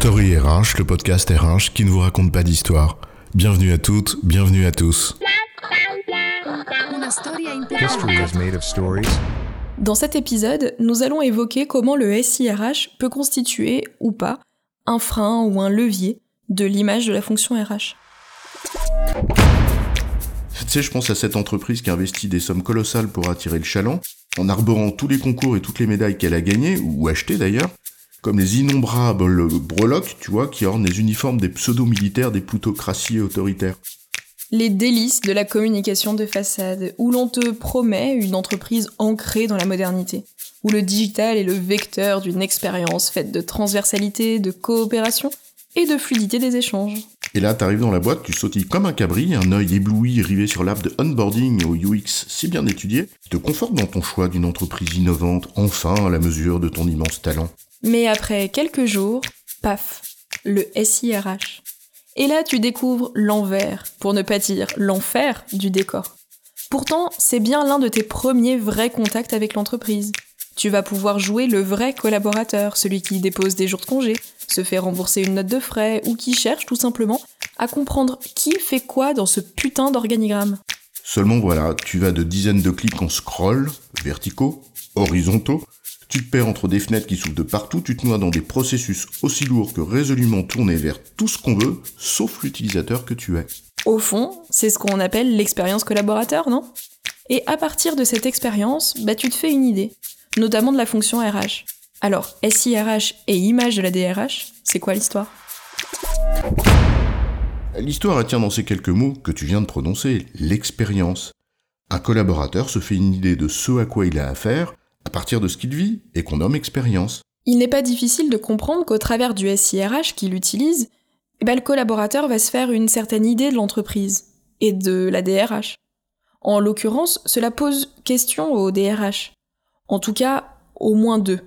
Story RH, le podcast RH qui ne vous raconte pas d'histoire. Bienvenue à toutes, bienvenue à tous. History is made of stories. Dans cet épisode, nous allons évoquer comment le SIRH peut constituer, ou pas, un frein ou un levier de l'image de la fonction RH. Tu sais, je pense à cette entreprise qui investit des sommes colossales pour attirer le chaland, en arborant tous les concours et toutes les médailles qu'elle a gagnées, ou achetées d'ailleurs, comme les innombrables breloques, tu vois, qui ornent les uniformes des pseudo-militaires des plutocraties autoritaires. Les délices de la communication de façade, où l'on te promet une entreprise ancrée dans la modernité, où le digital est le vecteur d'une expérience faite de transversalité, de coopération et de fluidité des échanges. Et là, t'arrives dans la boîte, tu sautilles comme un cabri, un œil ébloui rivé sur l'app de onboarding au UX si bien étudié, qui te conforte dans ton choix d'une entreprise innovante, enfin à la mesure de ton immense talent. Mais après quelques jours, paf, le SIRH. Et là, tu découvres l'envers, pour ne pas dire l'enfer du décor. Pourtant, c'est bien l'un de tes premiers vrais contacts avec l'entreprise. Tu vas pouvoir jouer le vrai collaborateur, celui qui dépose des jours de congé, se fait rembourser une note de frais ou qui cherche tout simplement à comprendre qui fait quoi dans ce putain d'organigramme. Seulement voilà, tu vas de dizaines de clics en scroll, verticaux, horizontaux, tu te perds entre des fenêtres qui s'ouvrent de partout, tu te noies dans des processus aussi lourds que résolument tournés vers tout ce qu'on veut, sauf l'utilisateur que tu es. Au fond, c'est ce qu'on appelle l'expérience collaborateur, non? Et à partir de cette expérience, bah, tu te fais une idée, notamment de la fonction RH. Alors, SIRH et image de la DRH, c'est quoi l'histoire? L'histoire tient dans ces quelques mots que tu viens de prononcer, l'expérience. Un collaborateur se fait une idée de ce à quoi il a affaire, à partir de ce qu'il vit et qu'on nomme expérience. Il n'est pas difficile de comprendre qu'au travers du SIRH qu'il utilise, eh ben, le collaborateur va se faire une certaine idée de l'entreprise et de la DRH. En l'occurrence, cela pose question au DRH. En tout cas, au moins deux.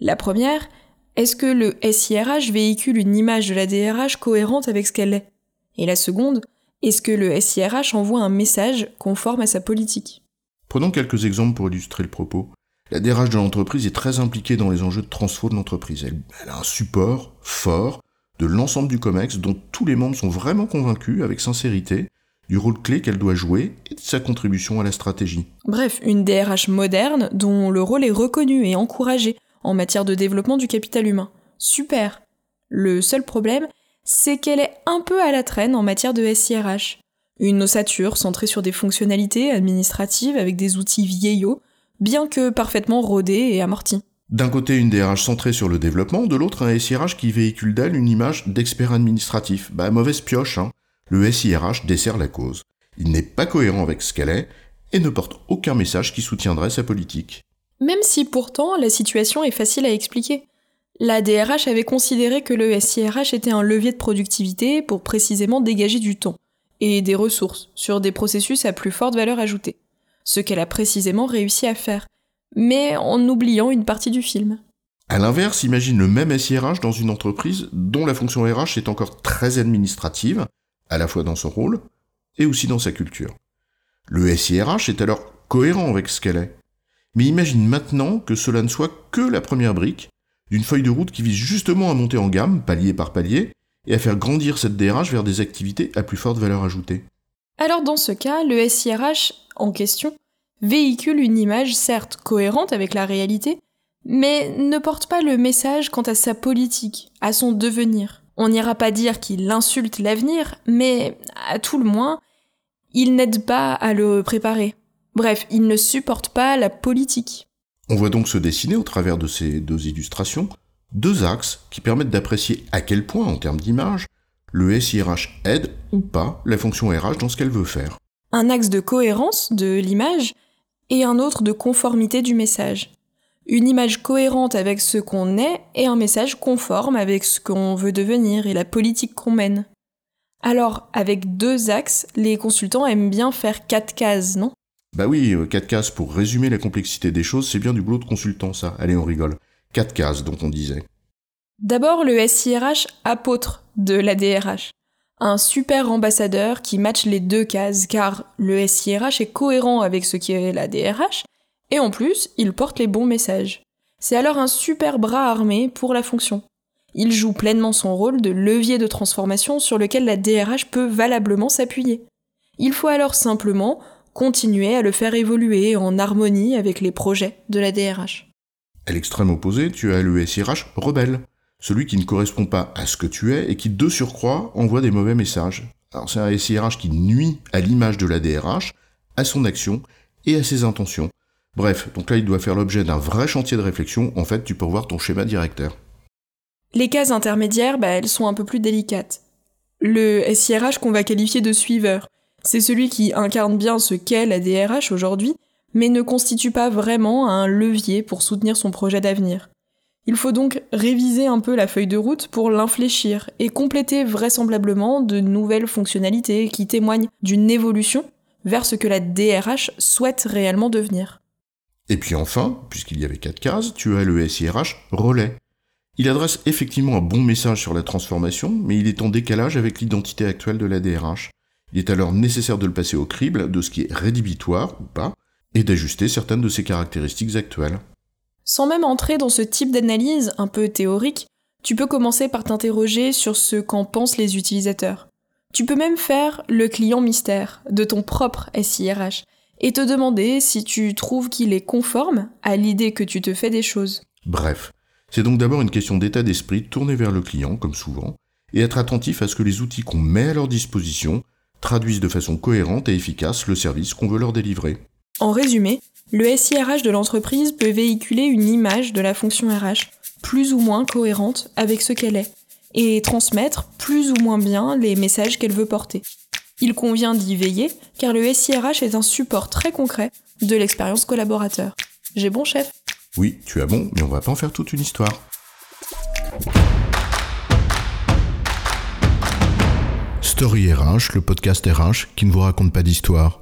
La première, est-ce que le SIRH véhicule une image de la DRH cohérente avec ce qu'elle est? Et la seconde, est-ce que le SIRH envoie un message conforme à sa politique? Prenons quelques exemples pour illustrer le propos. La DRH de l'entreprise est très impliquée dans les enjeux de transfo de l'entreprise. Elle, a un support fort de l'ensemble du COMEX dont tous les membres sont vraiment convaincus avec sincérité du rôle clé qu'elle doit jouer et de sa contribution à la stratégie. Bref, une DRH moderne dont le rôle est reconnu et encouragé en matière de développement du capital humain. Super. Le seul problème, c'est qu'elle est un peu à la traîne en matière de SIRH. Une ossature centrée sur des fonctionnalités administratives avec des outils vieillots bien que parfaitement rodé et amorti. D'un côté, une DRH centrée sur le développement, de l'autre, un SIRH qui véhicule d'elle une image d'expert administratif. Bah, mauvaise pioche, hein. Le SIRH dessert la cause. Il n'est pas cohérent avec ce qu'elle est et ne porte aucun message qui soutiendrait sa politique. Même si pourtant la situation est facile à expliquer. La DRH avait considéré que le SIRH était un levier de productivité pour précisément dégager du temps et des ressources sur des processus à plus forte valeur ajoutée ce qu'elle a précisément réussi à faire, mais en oubliant une partie du film. A l'inverse, imagine le même SIRH dans une entreprise dont la fonction RH est encore très administrative, à la fois dans son rôle et aussi dans sa culture. Le SIRH est alors cohérent avec ce qu'elle est. Mais imagine maintenant que cela ne soit que la première brique d'une feuille de route qui vise justement à monter en gamme, palier par palier, et à faire grandir cette DRH vers des activités à plus forte valeur ajoutée. Alors dans ce cas, le SIRH en question véhicule une image certes cohérente avec la réalité, mais ne porte pas le message quant à sa politique, à son devenir. On n'ira pas dire qu'il insulte l'avenir, mais à tout le moins, il n'aide pas à le préparer. Bref, il ne supporte pas la politique. On voit donc se dessiner au travers de ces deux illustrations deux axes qui permettent d'apprécier à quel point, en termes d'image, le SIRH aide ou pas la fonction RH dans ce qu'elle veut faire. Un axe de cohérence de l'image et un autre de conformité du message. Une image cohérente avec ce qu'on est et un message conforme avec ce qu'on veut devenir et la politique qu'on mène. Alors, avec deux axes, les consultants aiment bien faire quatre cases, non? Bah oui, euh, quatre cases pour résumer la complexité des choses, c'est bien du boulot de consultant ça. Allez, on rigole. Quatre cases, dont on disait. D'abord, le SIRH apôtre de la DRH. Un super ambassadeur qui matche les deux cases, car le SIRH est cohérent avec ce qui est la DRH, et en plus, il porte les bons messages. C'est alors un super bras armé pour la fonction. Il joue pleinement son rôle de levier de transformation sur lequel la DRH peut valablement s'appuyer. Il faut alors simplement continuer à le faire évoluer en harmonie avec les projets de la DRH. À l'extrême opposé, tu as le SIRH rebelle, celui qui ne correspond pas à ce que tu es et qui, de surcroît, envoie des mauvais messages. Alors c'est un SIRH qui nuit à l'image de la DRH, à son action et à ses intentions. Bref, donc là il doit faire l'objet d'un vrai chantier de réflexion, en fait tu peux voir ton schéma directeur. Les cases intermédiaires, bah, elles sont un peu plus délicates. Le SIRH qu'on va qualifier de suiveur, c'est celui qui incarne bien ce qu'est la DRH aujourd'hui, mais ne constitue pas vraiment un levier pour soutenir son projet d'avenir. Il faut donc réviser un peu la feuille de route pour l'infléchir et compléter vraisemblablement de nouvelles fonctionnalités qui témoignent d'une évolution vers ce que la DRH souhaite réellement devenir. Et puis enfin, puisqu'il y avait quatre cases, tu as le SIRH relais. Il adresse effectivement un bon message sur la transformation, mais il est en décalage avec l'identité actuelle de la DRH. Il est alors nécessaire de le passer au crible de ce qui est rédhibitoire ou pas, et d'ajuster certaines de ses caractéristiques actuelles. Sans même entrer dans ce type d'analyse un peu théorique, tu peux commencer par t'interroger sur ce qu'en pensent les utilisateurs. Tu peux même faire le client mystère de ton propre SIRH et te demander si tu trouves qu'il est conforme à l'idée que tu te fais des choses. Bref, c'est donc d'abord une question d'état d'esprit tournée vers le client, comme souvent, et être attentif à ce que les outils qu'on met à leur disposition traduisent de façon cohérente et efficace le service qu'on veut leur délivrer. En résumé, le SIRH de l'entreprise peut véhiculer une image de la fonction RH plus ou moins cohérente avec ce qu'elle est et transmettre plus ou moins bien les messages qu'elle veut porter. Il convient d'y veiller car le SIRH est un support très concret de l'expérience collaborateur. J'ai bon chef? Oui, tu as bon, mais on va pas en faire toute une histoire. Story RH, le podcast RH qui ne vous raconte pas d'histoire.